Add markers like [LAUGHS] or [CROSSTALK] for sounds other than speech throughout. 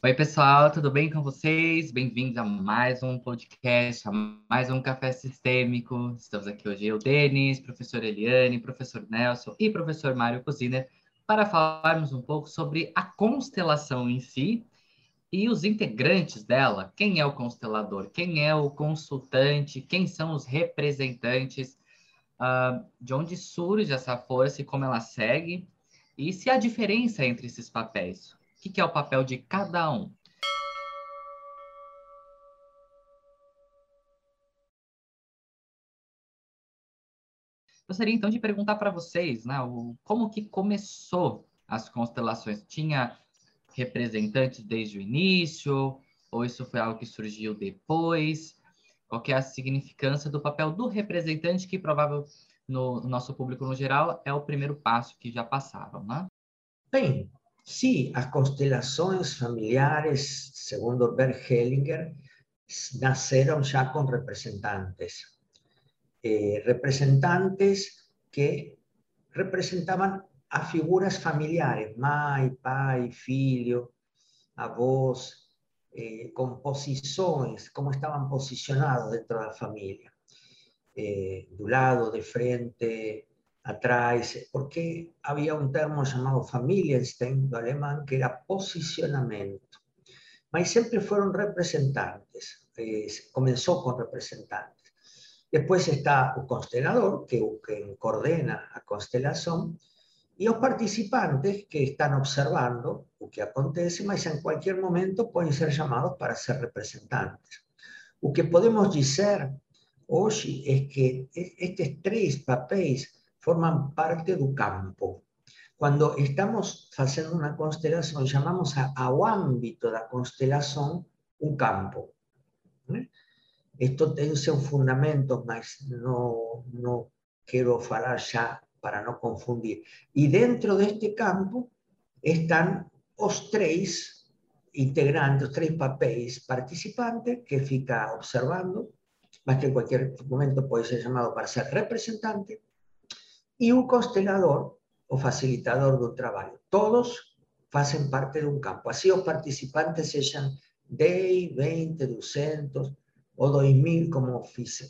Oi, pessoal, tudo bem com vocês? Bem-vindos a mais um podcast, a mais um Café Sistêmico. Estamos aqui hoje eu, Denis, professor Eliane, professor Nelson e professor Mário Cosiner para falarmos um pouco sobre a constelação em si e os integrantes dela. Quem é o constelador? Quem é o consultante? Quem são os representantes? Uh, de onde surge essa força e como ela segue? E se há diferença entre esses papéis? O que, é o papel de cada um? Gostaria então de perguntar para vocês, né, o, como que começou as constelações? Tinha representantes desde o início? Ou isso foi algo que surgiu depois? Qual é a significância do papel do representante, que provável no, no nosso público no geral é o primeiro passo que já passaram, né? Bem, Sí, as constelações familiares, segundo Bert Hellinger, naceram já com representantes. Eh, representantes que representavam a figuras familiares, mãe, pai, filho, avós, eh, com posições, como estavam posicionados dentro da família. Eh, do lado, de frente, atrás, porque había un termo llamado Familienstein, do alemán, que era posicionamiento. Mas siempre fueron representantes, eh, comenzó con representantes. Después está el constelador, que, que coordena a constelación, y los participantes que están observando lo que acontece, mas en cualquier momento pueden ser llamados para ser representantes. Lo que podemos decir hoy es que estos tres papeles forman parte del campo. Cuando estamos haciendo una constelación, llamamos a, ao ámbito da constelación un campo. Esto tiene un fundamento, mas no, no quiero falar ya para no confundir. Y dentro de este campo están los tres integrantes, los tres papeles participantes que fica observando, más que en cualquier momento puede ser llamado para ser representante, y un constelador o facilitador del trabajo. Todos hacen parte de un campo. Así los participantes sean 10, 20, 200 o 2000, como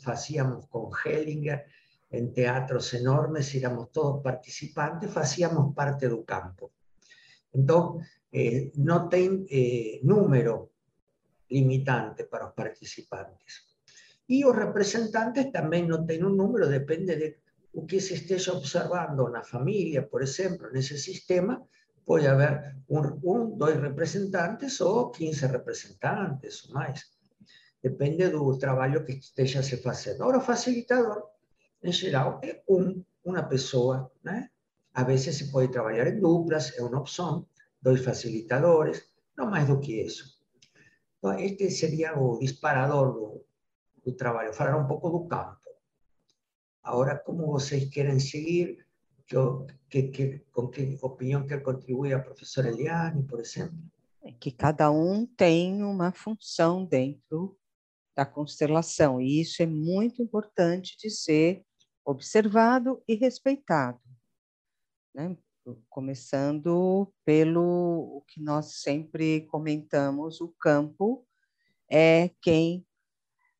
hacíamos con Hellinger, en teatros enormes, éramos todos participantes, hacíamos parte del campo. Entonces, eh, no tiene eh, número limitante para los participantes. Y los representantes también no tienen un número, depende de o que se esteja observando na família, por exemplo, nesse sistema, pode haver um, um, dois representantes ou 15 representantes ou mais. Depende do trabalho que esteja se fazendo. Agora, o facilitador, em geral, é um, uma pessoa, né? Às vezes se pode trabalhar em duplas, é uma opção, dois facilitadores, não mais do que isso. Então, este seria o disparador do, do trabalho, falar um pouco do campo. Ahora, ¿cómo ustedes quieren seguir? Yo, que, que, ¿Con qué opinión quer contribuir a professora Eliane, por exemplo? É que cada um tem uma função dentro da constelação, e isso é muito importante de ser observado e respeitado. Né? Começando pelo o que nós sempre comentamos, o campo é quem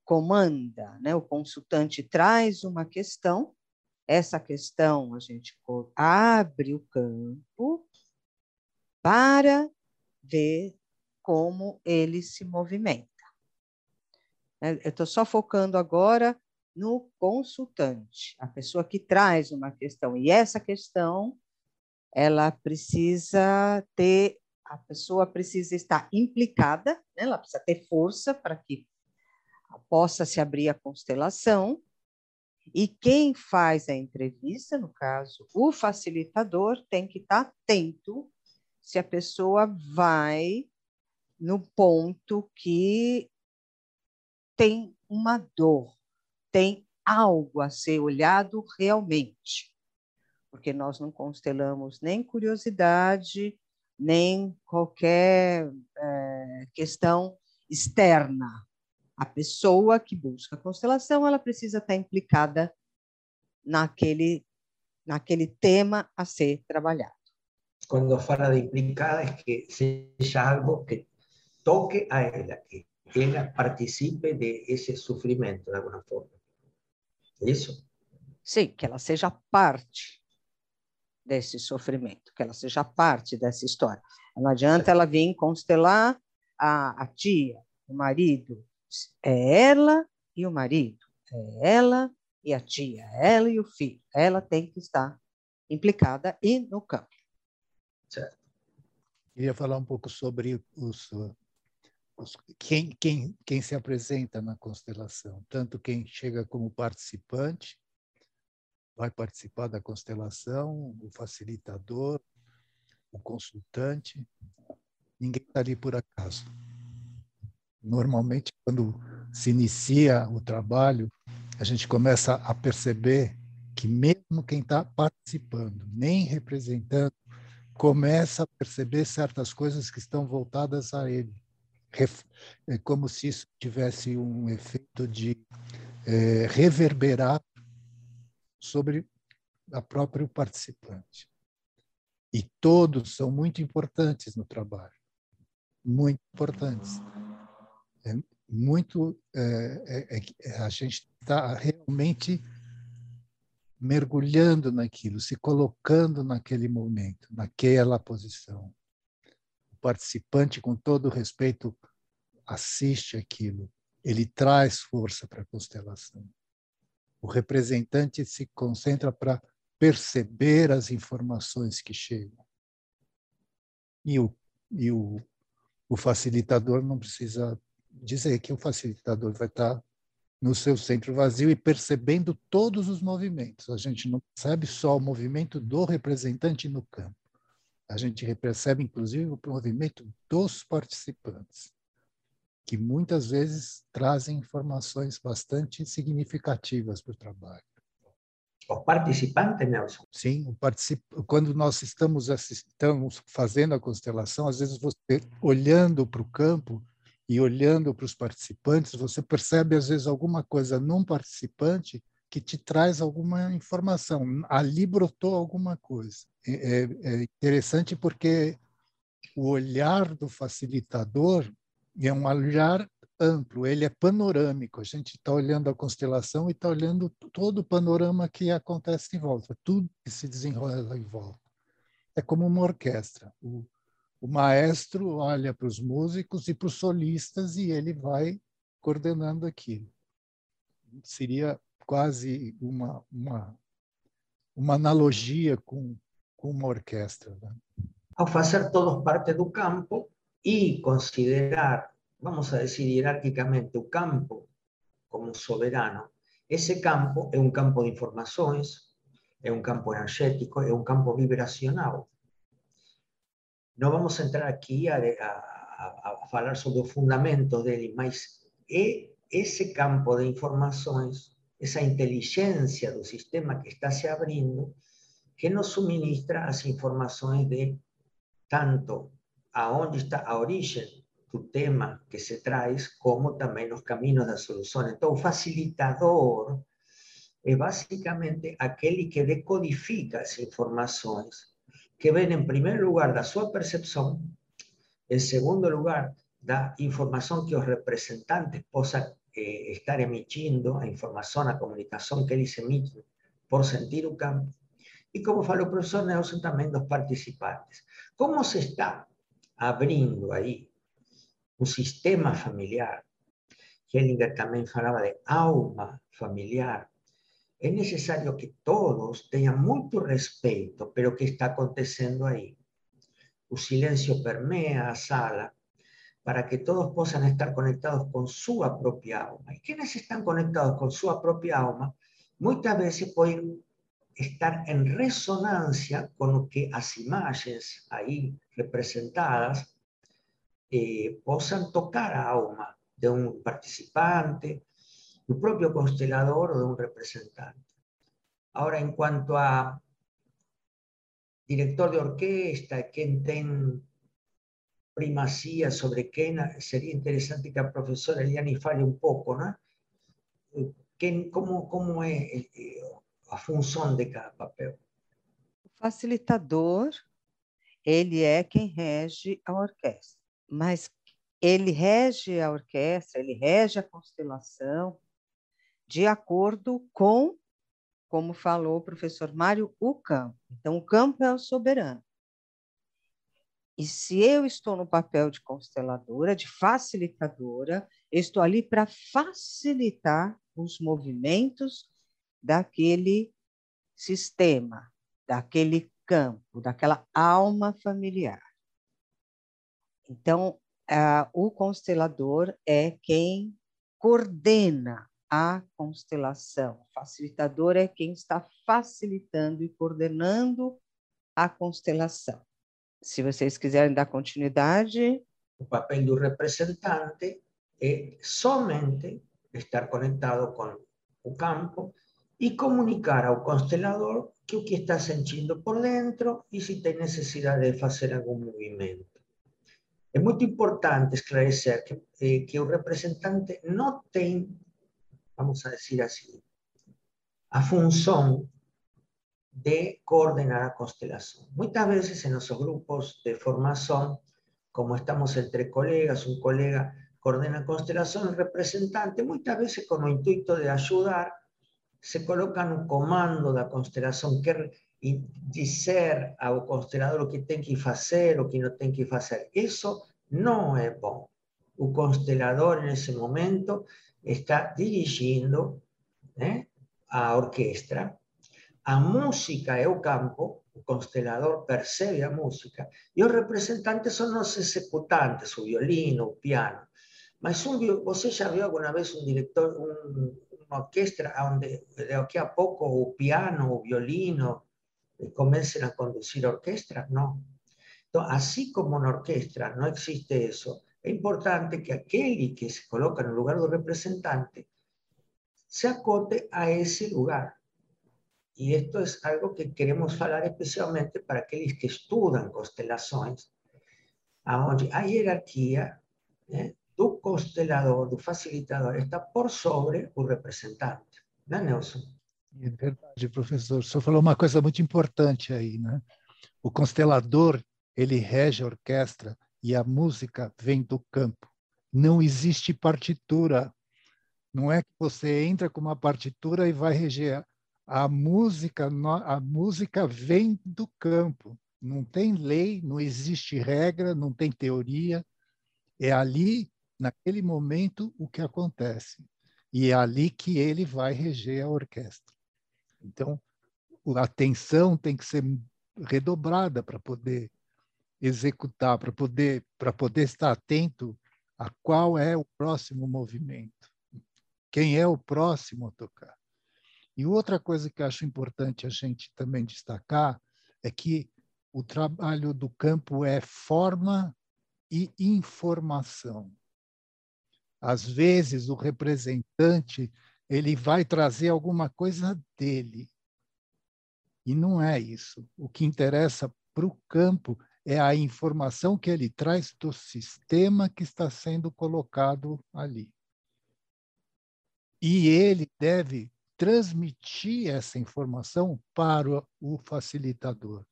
comanda, né? O consultante traz uma questão, essa questão a gente abre o campo para ver como ele se movimenta. Né? Eu estou só focando agora no consultante, a pessoa que traz uma questão. E essa questão, ela precisa ter, a pessoa precisa estar implicada, né? ela precisa ter força para que possa se abrir a constelação, e quem faz a entrevista, no caso, o facilitador, tem que estar atento se a pessoa vai no ponto que tem uma dor, tem algo a ser olhado realmente. Porque nós não constelamos nem curiosidade, nem qualquer é, questão externa a pessoa que busca a constelação, ela precisa estar implicada naquele, naquele tema a ser trabalhado. Quando fala de implicada, é que seja algo que toque a ella, que ella participe de ese sufrimiento de alguna forma. Isso? Sim, que ela seja parte desse sofrimento, que ela seja parte dessa história. Não adianta ela vir constelar a, a tia, o marido. É ela e o marido. É ela e a tia, é ela e o filho. Ela tem que estar implicada e no campo. Certo. Queria falar um pouco sobre os, os, quem, quem, quem se apresenta na constelação, tanto quem chega como participante, vai participar da constelação, o facilitador, o consultante, ninguém está ali por acaso. Normalmente, quando se inicia o trabalho, a gente começa a perceber que mesmo quem está participando, nem representando, começa a perceber certas coisas que estão voltadas a ele. É como se isso tivesse um efeito de é, reverberar sobre a próprio participante. E todos são muito importantes no trabalho, muito importantes. É muito é, é, é a gente está realmente mergulhando naquilo, se colocando naquele momento, naquela posição. O participante, com todo respeito, assiste aquilo, ele traz força para a constelação. O representante se concentra para perceber as informações que chegam. E o, e o, o facilitador não precisa dizer que o facilitador vai estar no seu centro vazio e percebendo todos os movimentos. A gente não percebe só o movimento do representante no campo. A gente percebe, inclusive, o movimento dos participantes que muitas vezes trazem informações bastante significativas para o trabalho. Os participantes, Nelson? Sim, o particip... quando nós estamos, estamos fazendo a constelação, às vezes você, olhando para o campo e olhando para os participantes, você percebe, às vezes, alguma coisa num participante que te traz alguma informação. Ali brotou alguma coisa. É, é, é interessante porque o olhar do facilitador é um olhar amplo, ele é panorâmico. A gente está olhando a constelação e está olhando todo o panorama que acontece em volta, tudo que se desenrola em volta. É como uma orquestra. O, o maestro olha para os músicos e para os solistas e ele vai coordenando aquilo. Seria quase uma, uma, uma analogia com, com uma orquestra. Né? Ao fazer todos parte do campo, y considerar, vamos a decir jerárquicamente, un campo como soberano, ese campo es un campo de informaciones, es un campo energético, es un campo vibracional. No vamos a entrar aquí a, hablar sobre los fundamentos dele, mas ese campo de informaciones, esa inteligencia del sistema que está se abriendo, que nos suministra las informaciones de tanto aonde está a origem do tema que se traz, como também os caminhos da solução. Então, o facilitador é basicamente aquele que decodifica as informações que vêm, em primeiro lugar, da sua percepção, em segundo lugar, da informação que os representantes possam eh, estar emitindo, a informação, a comunicação que eles emitem por sentir o campo. E como falou o professor Nelson, também dos participantes. Como se está abrindo aí um sistema familiar, Hellinger também falava de alma familiar, é necessário que todos tenham muito respeito pelo que está acontecendo aí. O silêncio permeia a sala para que todos possam estar conectados com sua própria alma. E quienes estão conectados com sua própria alma, muitas vezes podem estar en resonancia con lo que las imágenes ahí representadas eh, tocar a alma de un participante, un propio constelador o de un representante. Ahora, en cuanto a director de orquesta, quien tiene primacía sobre quién, sería interesante que la profesora Eliani fale un poco, ¿no? ¿Cómo, cómo es, eh, a função de cada papel. O facilitador, ele é quem rege a orquestra, mas ele rege a orquestra, ele rege a constelação de acordo com, como falou o professor Mário, o campo. Então, o campo é o soberano. E se eu estou no papel de consteladora, de facilitadora, eu estou ali para facilitar os movimentos daquele sistema, daquele campo, daquela alma familiar. Então, uh, o constelador é quem coordena a constelação. O facilitador é quem está facilitando e coordenando a constelação. Se vocês quiserem dar continuidade. O papel do representante é somente estar conectado com o campo e comunicar ao constelador que o que está sentindo por dentro e se tem necessidade de fazer algum movimento. É muito importante esclarecer que, eh, que o representante não tem, vamos a dizer assim, a função de coordenar a constelação. Muitas vezes em nossos grupos de formação, como estamos entre colegas, um colega coordena a constelação, o representante, muitas vezes com o intuito de ajudar, se coloca no comando da constelação, quer dizer ao constelador o que tem que fazer, o que não tem que fazer. Isso não é bom. O constelador, nesse momento, está dirigindo né, a orquestra, a música é o campo, constelador percebe a música, e os representantes são os executantes, o violino, o piano. Mas um, você já viu vez um diretor, um, uma orquestra onde daqui a pouco o piano, o violino comecem a conduzir orquestra? Não. Então, assim como na orquestra não existe isso, é importante que aquele que se coloca no lugar do representante se acote a esse lugar. E isto é algo que queremos falar especialmente para aqueles que estudam constelações, onde a hierarquia né, do constelador, do facilitador, está por sobre o representante. Né, Nelson? É verdade, professor. O senhor falou uma coisa muito importante aí, né? O constelador, ele rege a orquestra e a música vem do campo. Não existe partitura. Não é que você entra com uma partitura e vai reger. A música, a música vem do campo. Não tem lei, não existe regra, não tem teoria. É ali naquele momento, o que acontece. E é ali que ele vai reger a orquestra. Então, a atenção tem que ser redobrada para poder executar, para poder, para poder estar atento a qual é o próximo movimento, quem é o próximo a tocar. E outra coisa que acho importante a gente também destacar é que o trabalho do campo é forma e informação. Às vezes o representante ele vai trazer alguma coisa dele. E não é isso. O que interessa para o campo é a informação que ele traz do sistema que está sendo colocado ali. E ele deve transmitir essa informação para o facilitador,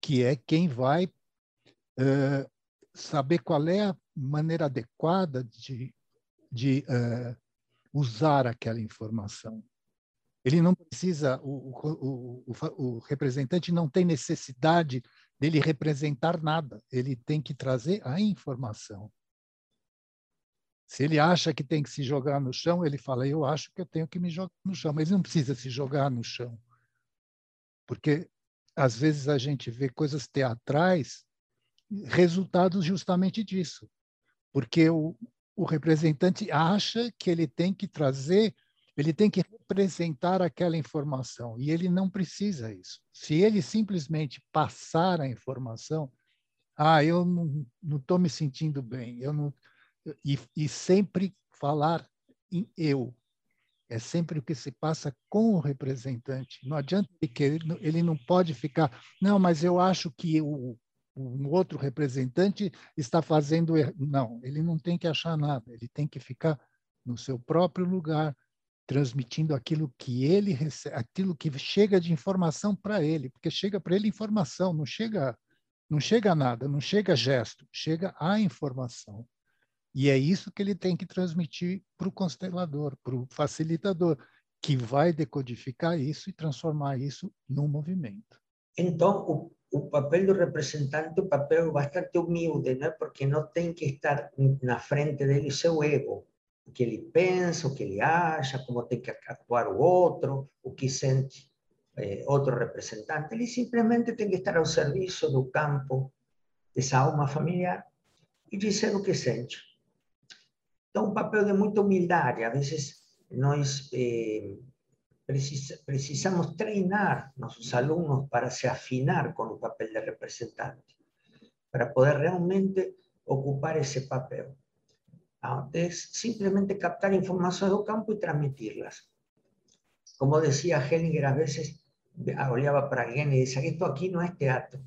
que é quem vai uh, saber qual é a maneira adequada de de uh, usar aquela informação. Ele não precisa, o, o, o, o, representante não tem necessidade dele representar nada, ele tem que trazer a informação. Se ele acha que tem que se jogar no chão, ele fala: Eu acho que eu tenho que me jogar no chão, mas ele não precisa se jogar no chão. Porque às vezes a gente vê coisas teatrais, resultados justamente disso. Porque o, o representante acha que ele tem que trazer, ele tem que representar aquela informação, e ele não precisa isso. Se ele simplesmente passar a informação, ah, eu não estou me sentindo bem, eu não, e, e sempre falar em eu, é sempre o que se passa com o representante. Não adianta querer, ele não pode ficar, não, mas eu acho que o, um outro representante está fazendo. Er-, não, ele não tem que achar nada, ele tem que ficar no seu próprio lugar, transmitindo aquilo que ele recebe, aquilo que chega de informação para ele, porque chega para ele informação, não chega, não chega nada, não chega gesto, chega a informação. E é isso que ele tem que transmitir para o constelador, para o facilitador, que vai decodificar isso e transformar isso num movimento. Então, o, o papel do representante é um papel bastante humilde, né? porque não tem que estar na frente dele seu ego, que ele pensa, o que ele acha, como tem que actuar o outro, o que sente eh, outro representante. Ele simplesmente tem que estar ao serviço do campo dessa alma familiar e dizer o que sente. Então, um papel de muita humildade. Às vezes, nós eh, precisamos treinar nossos alunos para se afinar com o papel de representante, para poder realmente ocupar esse papel. É simplesmente captar informações do campo e transmitirlas. Como decía Hellinger, a veces olhava para alguém e dizia: Esto aqui não é teatro.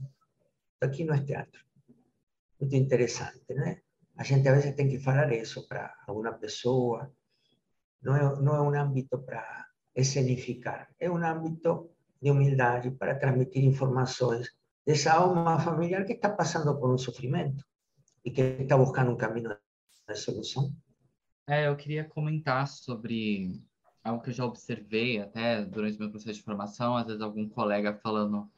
Esto aqui não é teatro. Muito interessante, né? A gente a vezes tem que falar isso para alguma pessoa. Não é, não é um âmbito para escenificar, é um âmbito de humildade para transmitir informações dessa alma familiar que está passando por um sofrimento e que está buscando um caminho de solução. É, eu queria comentar sobre algo que eu já observei até durante meu processo de formação, às vezes algum colega falando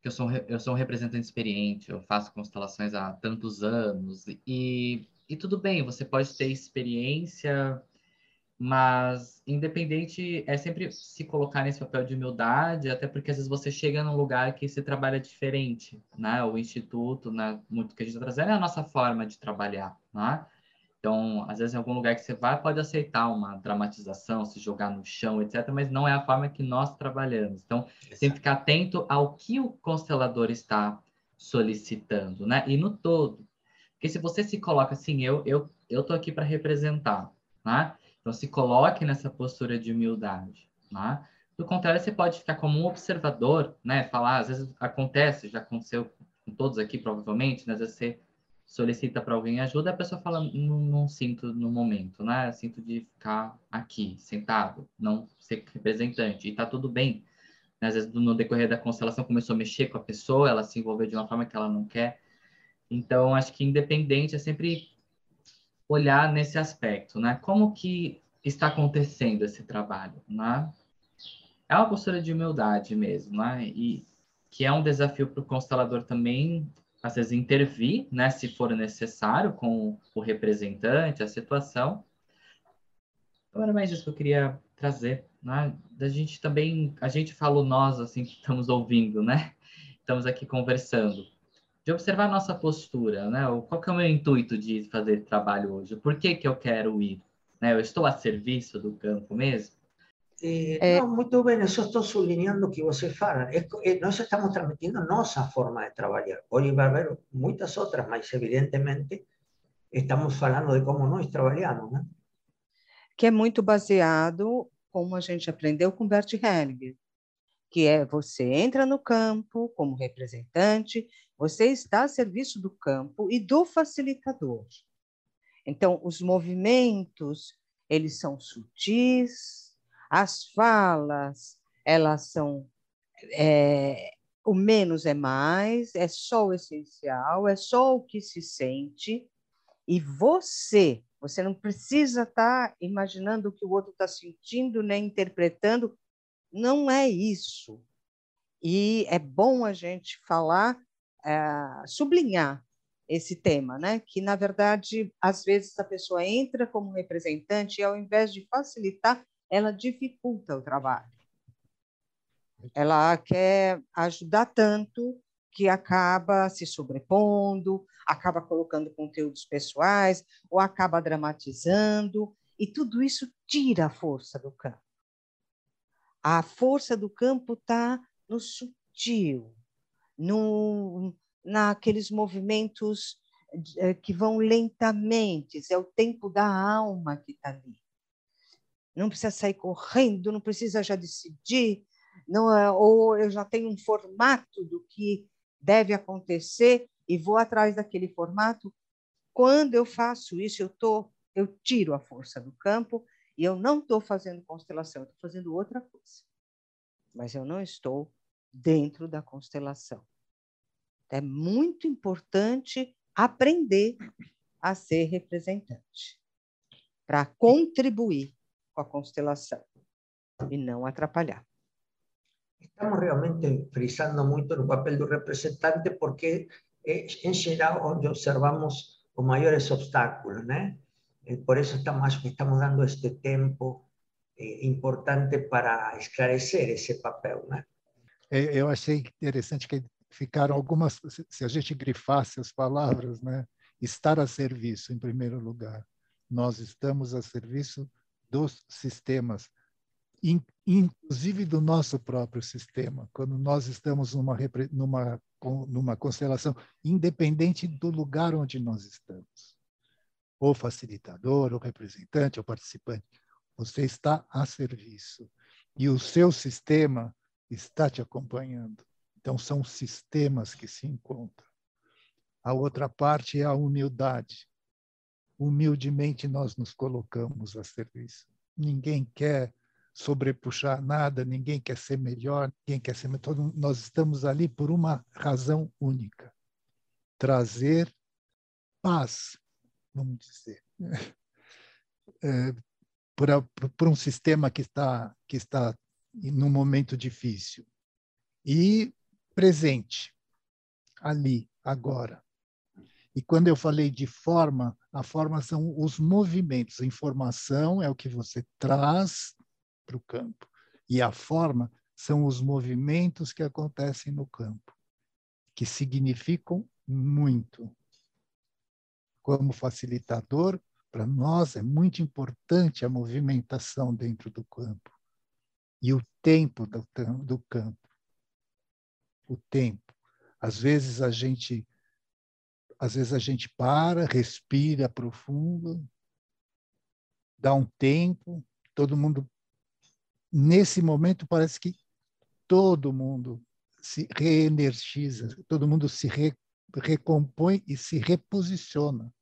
que eu sou, eu sou um representante experiente, eu faço constelações há tantos anos, e, e tudo bem, você pode ter experiência mas, independente, é sempre se colocar nesse papel de humildade, até porque às vezes você chega num lugar que se trabalha diferente, né? O instituto, né? Muito que a gente está trazendo é a nossa forma de trabalhar, né? Então, às vezes, em algum lugar que você vai, pode aceitar uma dramatização, se jogar no chão, etc., mas não é a forma que nós trabalhamos. Então, tem que ficar atento ao que o constelador está solicitando, né? E no todo. Porque se você se coloca assim, eu eu eu tô aqui para representar, né? Então, se coloque nessa postura de humildade. Né? Do contrário, você pode ficar como um observador, né? Falar, às vezes acontece, já aconteceu com todos aqui, provavelmente, né? às vezes você solicita para alguém ajuda, a pessoa fala, não, não, sinto no momento, né? Sinto de ficar aqui, sentado, não ser representante, e tá tudo bem. Né? Às vezes, no decorrer da constelação, começou a mexer com a pessoa, ela se envolveu de uma forma que ela não quer. Então, acho que independente é sempre olhar nesse aspecto, né? Como que está acontecendo esse trabalho, né? É uma postura de humildade mesmo, né? E que é um desafio para o constelador também, às vezes, intervir, né? Se for necessário, com o representante, a situação. Então, era mais isso que eu queria trazer, né? Da gente também, a gente falou nós, assim, que estamos ouvindo, né? Estamos aqui conversando de observar nossa postura, né? Qual que é o meu intuito de fazer trabalho hoje? Por que que eu quero ir? Né? Eu estou a serviço do campo mesmo? Eh, Não, muito bem, eu só estou sublinhando o que você fala. É, é, nós estamos transmitindo nossa forma de trabalhar. Hoje vai haver muitas outras, mas evidentemente estamos falando de como nós trabalhamos, né? Que é muito baseado, como a gente aprendeu com Bert Hellinger, que é você entra no campo como representante, você está a serviço do campo e do facilitador. Então, os movimentos, eles são sutis, as falas, elas são é, o menos é mais, é só o essencial, é só o que se sente, e você, você não precisa estar tá imaginando o que o outro está sentindo, nem interpretando, não é isso. E é bom a gente falar, é, sublinhar esse tema, né? Que na verdade, às vezes a pessoa entra como representante e ao invés de facilitar, ela dificulta o trabalho. Ela quer ajudar tanto que acaba se sobrepondo, acaba colocando conteúdos pessoais ou acaba dramatizando, e tudo isso tira a força do campo. A força do campo está no sutil, no, naqueles movimentos eh, que vão lentamente, é o tempo da alma que está ali. Não precisa sair correndo, não precisa já decidir, não, é, ou eu já tenho um formato do que deve acontecer e vou atrás daquele formato. Quando eu faço isso, eu, tô, eu tiro a força do campo e eu não estou fazendo constelação, estou fazendo outra coisa. Mas eu não estou dentro da constelação. É muito importante aprender a ser representante, para contribuir com a constelação e não atrapalhar. Estamos realmente frisando muito no papel do representante porque é, em geral, onde observamos os maiores obstáculos, né? Por isso estamos, estamos dando este tempo eh, importante para esclarecer esse papel, né? Eu achei interessante que ficaram algumas, se a gente grifasse as palavras, né? Estar a serviço, em primeiro lugar. Nós estamos a serviço dos sistemas, inclusive do nosso próprio sistema. Quando nós estamos numa, numa, numa constelação, independente do lugar onde nós estamos, ou facilitador, ou representante, ou participante, você está a serviço. E o seu sistema está te acompanhando. Então, são sistemas que se encontram. A outra parte é a humildade. Humildemente, nós nos colocamos a serviço. Ninguém quer sobrepuxar nada, ninguém quer ser melhor, ninguém quer ser. Todo, nós estamos ali por uma razão única: trazer paz, vamos dizer, [LAUGHS] é, para, para um sistema que está que está num momento difícil e presente ali agora. E quando eu falei de forma, a forma são os movimentos. A informação é o que você traz para o campo. E a forma são os movimentos que acontecem no campo, que significam muito. Como facilitador, para nós é muito importante a movimentação dentro do campo e o tempo do, do campo. O tempo. Às vezes a gente às vezes a gente para, respira profundo, dá um tempo, todo mundo nesse momento parece que todo mundo se reenergiza, todo mundo se re, recompõe e se reposiciona.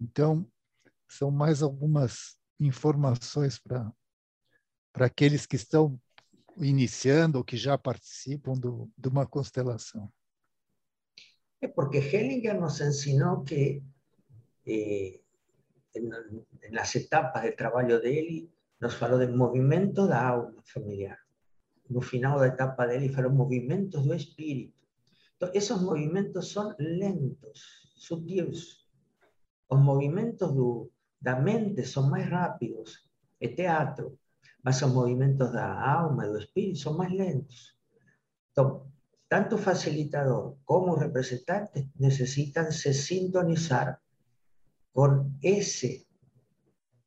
Então, são mais algumas informações para para aqueles que estão iniciando ou que já participam do, de uma constelação. É porque Hellinger nos ensinou que eh, nas etapas de trabalho dele nos falou de movimento da alma familiar. No final da etapa dele falou movimentos do espírito. Então, esos movimentos são lentos, sutis. Os movimentos do, da mente são mais rápidos, é teatro, mas os movimentos da alma e do espírito são mais lentos. Tanto facilitador como representante necessitam se sintonizar com esse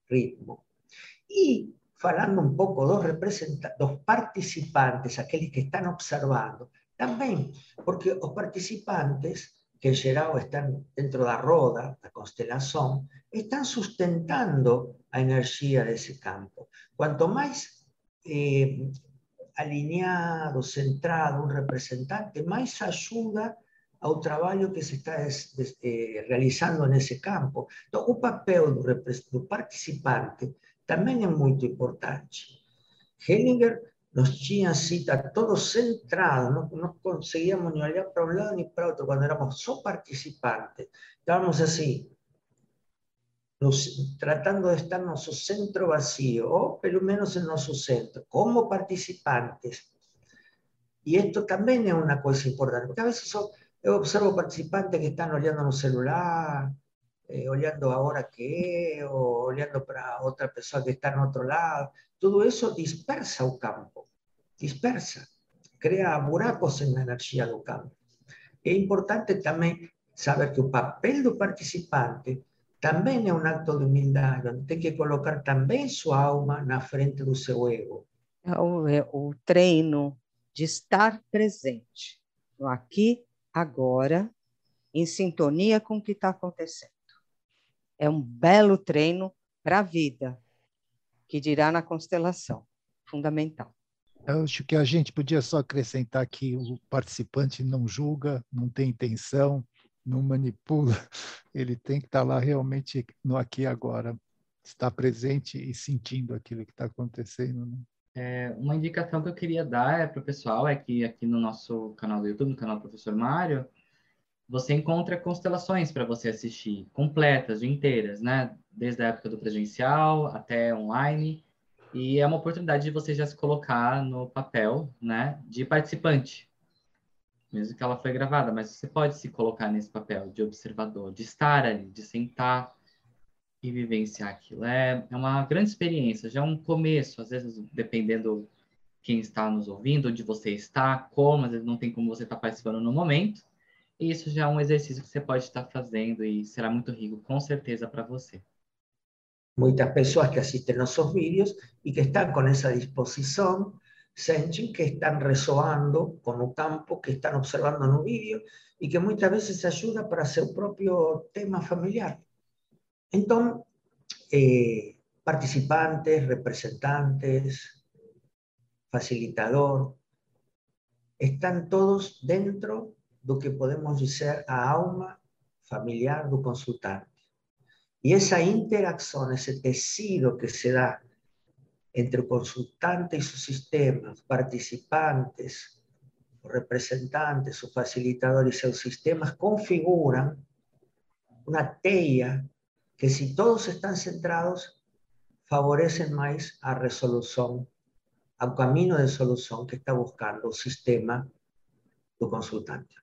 ritmo. Y falando un poco dos, dos participantes, aquellos que están observando, también, porque los participantes, que en geral están dentro la roda, la constelación, están sustentando la energía de ese campo. Cuanto más eh, alineado, centrado un representante, más ayuda al trabajo que se está eh, realizando en ese campo. Entonces, un papel del participante também é muito importante. Hellinger nos tinha assim, tá todo centrado, não, não conseguíamos nem olhar para um lado nem para outro, quando éramos só participantes. Estávamos assim, nos, tratando de estar no nosso centro vazio, ou pelo menos em nosso centro, como participantes. E isto também é uma coisa importante, porque a vezes eu observo participantes que estão olhando no celular, eh, oleando ahora que o oleando para otra persona que está en otro lado. Todo eso dispersa el campo, dispersa, crea buracos en la energía del campo. Es importante también saber que el papel del participante también es un acto de humildad, donde tiene que colocar también su alma na frente do seu ego. O, o treino de estar presente no aqui, agora, em sintonia com o que está acontecendo é um belo treino para a vida, que dirá na constelação, fundamental. Eu acho que a gente podia só acrescentar que o participante não julga, não tem intenção, não manipula, [LAUGHS] ele tem que estar lá realmente no aqui e agora, estar presente e sentindo aquilo que está acontecendo. Né? É, uma indicação que eu queria dar é para o pessoal é que aqui no nosso canal do YouTube, no canal do Professor Mário, você encontra constelações para você assistir, completas, inteiras, né? Desde a época do presencial até online. E é uma oportunidade de você já se colocar no papel, né, de participante. Mesmo que ela foi gravada, mas você pode se colocar nesse papel de observador, de estar ali, de sentar e vivenciar aquilo. É, é uma grande experiência, já é um começo, às vezes, dependendo quem está nos ouvindo, onde você está, como, às vezes não tem como você estar participando no momento. E isso já é um exercício que você pode estar fazendo e será muito rico, com certeza, para você. Muitas pessoas que assistem nossos vídeos e que estão com essa disposição sentem que estão ressoando com o campo que estão observando no vídeo e que muitas vezes ajuda para seu próprio tema familiar. Então, eh, participantes, representantes, facilitador, están todos dentro do que podemos dizer a alma familiar do consultante. Y esa interacción, ese tecido que se da entre el consultante y su sistema, participantes, representantes, su facilitador y sus sistemas configuran una teia que si todos están centrados, favorecen más a resolución al camino de solución que está buscando el sistema do consultante.